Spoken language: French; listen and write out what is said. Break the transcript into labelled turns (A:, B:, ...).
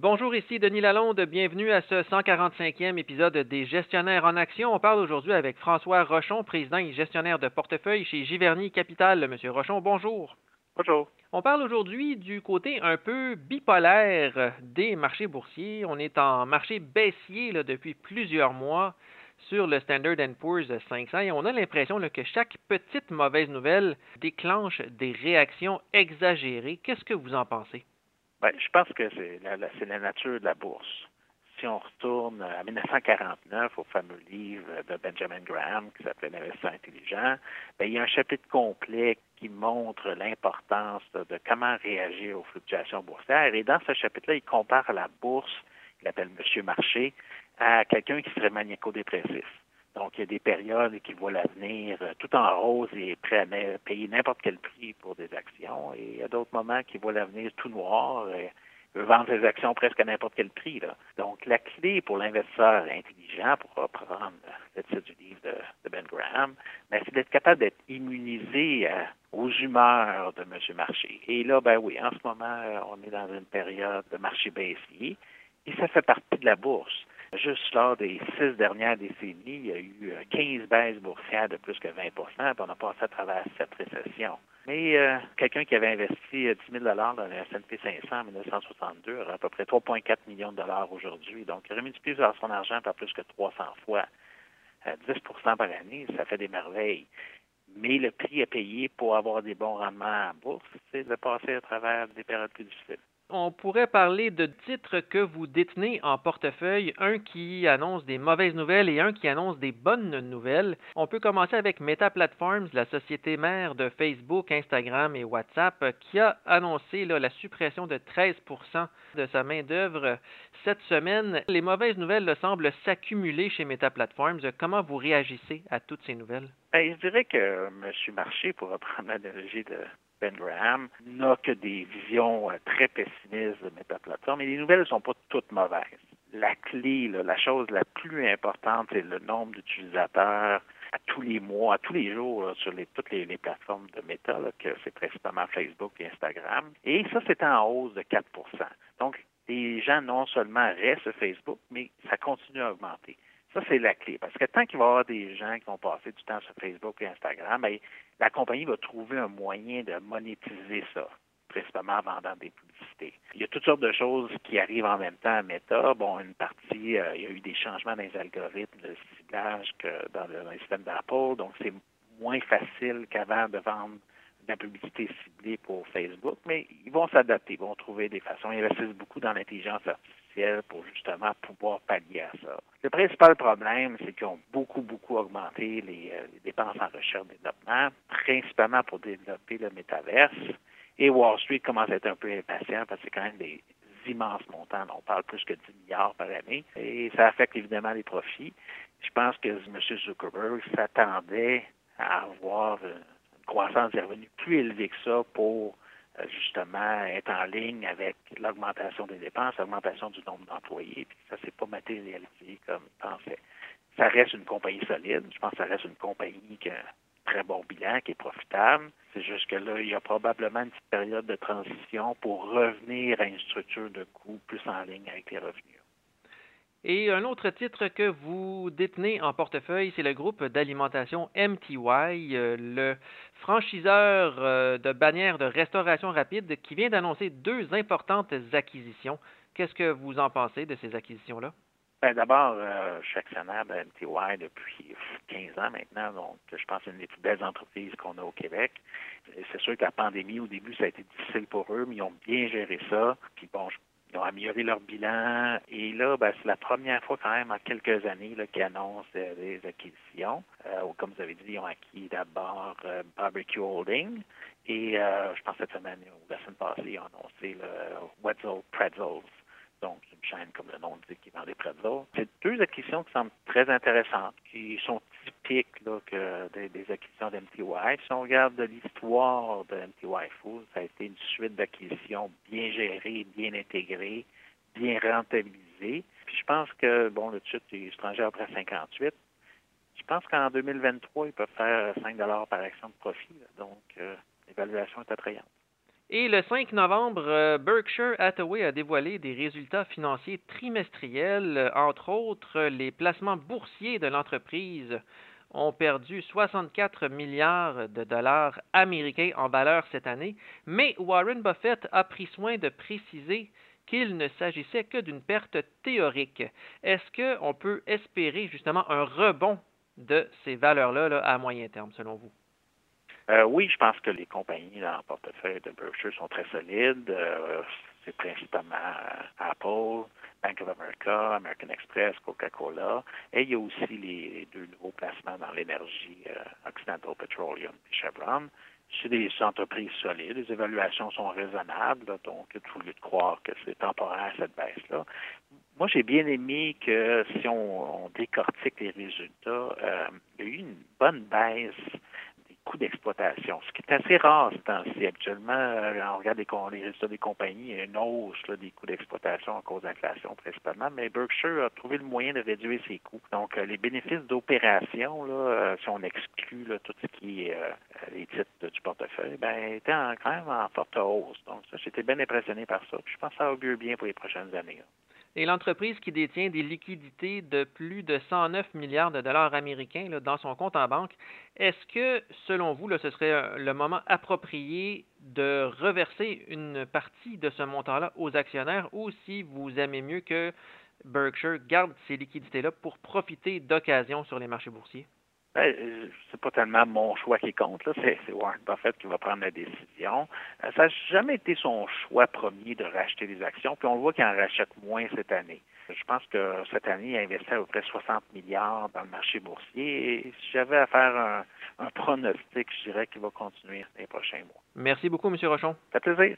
A: Bonjour, ici Denis Lalonde. Bienvenue à ce 145e épisode des Gestionnaires en action. On parle aujourd'hui avec François Rochon, président et gestionnaire de portefeuille chez Giverny Capital. Monsieur Rochon, bonjour.
B: Bonjour.
A: On parle aujourd'hui du côté un peu bipolaire des marchés boursiers. On est en marché baissier depuis plusieurs mois sur le Standard Poor's 500 et on a l'impression que chaque petite mauvaise nouvelle déclenche des réactions exagérées. Qu'est-ce que vous en pensez?
B: Ben, je pense que c'est la, nature de la bourse. Si on retourne à 1949 au fameux livre de Benjamin Graham qui s'appelait L'investisseur intelligent, ben, il y a un chapitre complet qui montre l'importance de, comment réagir aux fluctuations boursières. Et dans ce chapitre-là, il compare la bourse, il appelle Monsieur Marché, à quelqu'un qui serait maniaco-dépressif. Donc, il y a des périodes qui voient l'avenir euh, tout en rose et prêt à payer n'importe quel prix pour des actions. Et il y a d'autres moments qui voient l'avenir tout noir et veut vendre des actions presque à n'importe quel prix. Là. Donc, la clé pour l'investisseur intelligent, pour reprendre le titre du livre de, Ben Graham, ben, c'est d'être capable d'être immunisé euh, aux humeurs de M. Marché. Et là, ben oui, en ce moment, euh, on est dans une période de marché baissier et ça fait partie de la bourse. Juste lors des six dernières décennies, il y a eu 15 euh, baisses boursières de plus que 20% puis on a passé à travers cette récession. Mais euh, quelqu'un qui avait investi 10 euh, 000 dans le S&P 500 en 1962 aurait à peu près 3,4 millions de dollars aujourd'hui. Donc, il aurait multiplié son argent par plus que 300 fois. 10% par année, ça fait des merveilles. Mais le prix à payer pour avoir des bons rendements en bourse, c'est de passer à travers des périodes plus difficiles
A: on pourrait parler de titres que vous détenez en portefeuille, un qui annonce des mauvaises nouvelles et un qui annonce des bonnes nouvelles. On peut commencer avec Meta Platforms, la société mère de Facebook, Instagram et WhatsApp, qui a annoncé la suppression de 13% de sa main-d'œuvre cette semaine. Les mauvaises nouvelles semblent s'accumuler chez Meta Platforms. Comment vous réagissez à toutes ces nouvelles?
B: Ben, je dirais que M. Marché, pour reprendre l'analogie de ben Graham n'a que des visions euh, très pessimistes de Meta-Plateforme, mais les nouvelles ne sont pas toutes mauvaises. La clé, la chose la plus importante, c'est le nombre d'utilisateurs à tous les mois, à tous les jours sur toutes les, plateformes de Meta, que c'est principalement Facebook et Instagram. Et ça, c'est en hausse de 4% Donc, les gens non seulement restent sur Facebook, mais ça continue à augmenter. Ça, c'est la clé. Parce que tant qu'il va y avoir des gens qui vont passer du temps sur Facebook et Instagram, bien, la compagnie va trouver un moyen de monétiser ça, principalement en vendant des publicités. Il y a toutes sortes de choses qui arrivent en même temps à Meta. Bon, une partie, euh, il y a eu des changements dans les algorithmes de ciblage que dans le, système d'Apple, donc c'est moins facile qu'avant de vendre de la publicité ciblée pour Facebook, mais ils vont s'adapter, ils vont trouver des façons. Ils investissent beaucoup dans l'intelligence artificielle pour justement pouvoir pallier à ça. Le principal problème, c'est qu'ils ont beaucoup, beaucoup augmenté les, euh, dépenses en recherche et développement, principalement pour développer le métaverse. Et Wall Street commence à être un peu impatient parce que c'est quand même des immenses montants. On parle plus que 10 milliards par année. Et ça affecte évidemment les profits. Je pense que M. Zuckerberg s'attendait à avoir une croissance des revenus plus élevée que ça pour justement être en ligne avec l'augmentation des dépenses, l'augmentation du nombre d'employés, puis ça s'est pas matérialisé comme pensait. Ça reste une compagnie solide. Je pense que ça reste une compagnie qui a un très bon bilan, qui est profitable. C'est juste que là, il y a probablement une petite période de transition pour revenir à une structure de coûts plus en ligne avec les revenus.
A: Et un autre titre que vous détenez en portefeuille, c'est le groupe d'alimentation MTY, euh, le franchiseur euh, de bannières de restauration rapide qui vient d'annoncer deux importantes acquisitions. Qu'est-ce que vous en pensez de ces acquisitions-là?
B: Ben, D'abord, euh, je suis actionnaire de MTY depuis 15 ans maintenant, donc je pense que c'est une des plus belles entreprises qu'on a au Québec. C'est sûr que la pandémie, au début, ça a été difficile pour eux, mais ils ont bien géré ça. Puis bon, je ils ont amélioré leur bilan. Et là, ben, c'est la première fois quand même en quelques années qu'ils annoncent euh, des acquisitions. Euh, comme vous avez dit, ils ont acquis d'abord euh, Barbecue Holding. Et je pense cette semaine ou la semaine passée, ils ont annoncé le Wetzel Pretzels. Donc, une chaîne, comme le nom dit, qui vend des pretzels. C'est deux acquisitions qui semblent très intéressantes, qui sont que des, acquisitions d'MTY. Si on regarde l'histoire de MTY Foods, ça a été une suite d'acquisitions bien gérées, bien intégrées, bien rentabilisées. Puis je pense que, bon, le titre est étranger après 58. Je pense qu'en 2023, ils peuvent faire 5 par action de profit. donc, euh, l'évaluation est attrayante.
A: Et le 5 novembre, euh, Berkshire Hathaway a dévoilé des résultats financiers trimestriels, entre autres les placements boursiers de l'entreprise ont perdu 64 milliards de dollars américains en valeur cette année, mais Warren Buffett a pris soin de préciser qu'il ne s'agissait que d'une perte théorique. Est-ce qu'on peut espérer justement un rebond de ces valeurs-là à moyen terme, selon vous?
B: Euh, oui, je pense que les compagnies dans le portefeuille de Berkshire sont très solides. Euh, c'est principalement euh, Apple, Bank of America, American Express, Coca-Cola. Et il y a aussi les, deux nouveaux placements dans l'énergie, Occidental Petroleum et Chevron. C'est des entreprises solides, les évaluations sont raisonnables, donc il y a lieu de croire que c'est temporaire cette baisse-là. Moi, j'ai bien aimé que si on, décortique les résultats, il y a eu une bonne baisse d'exploitation, ce qui est assez rare ce temps-ci. Habituellement, euh, on regarde les, les, résultats des compagnies, il y a une hausse des coûts d'exploitation à cause de l'inflation principalement, mais Berkshire a trouvé le moyen de réduire ses coûts. Donc, euh, les bénéfices d'opération, euh, si on exclut tout ce qui est les titres du portefeuille, ben, étaient quand même en forte hausse. Donc, ça, j'étais bien impressionné par ça. je pense que ça augure bien pour les prochaines années
A: et l'entreprise qui détient des liquidités de plus de 109 milliards de dollars américains dans son compte en banque, est-ce que, selon vous, ce serait euh, le moment approprié de reverser une partie de ce montant-là aux actionnaires ou si vous aimez mieux que Berkshire garde ces liquidités-là pour profiter d'occasions sur les marchés boursiers?
B: Ben, euh, c'est pas tellement mon choix qui compte, C'est, Warren Buffett qui va prendre la décision. Euh, ça n'a jamais été son choix premier de racheter des actions, puis on voit qu'il en rachète moins cette année. Je pense que cette année, il a investi à peu près 60 milliards dans le marché boursier. Et si j'avais à faire un, un pronostic, je dirais qu'il va continuer les prochains mois.
A: Merci beaucoup, M. Rochon.
B: Ça fait plaisir.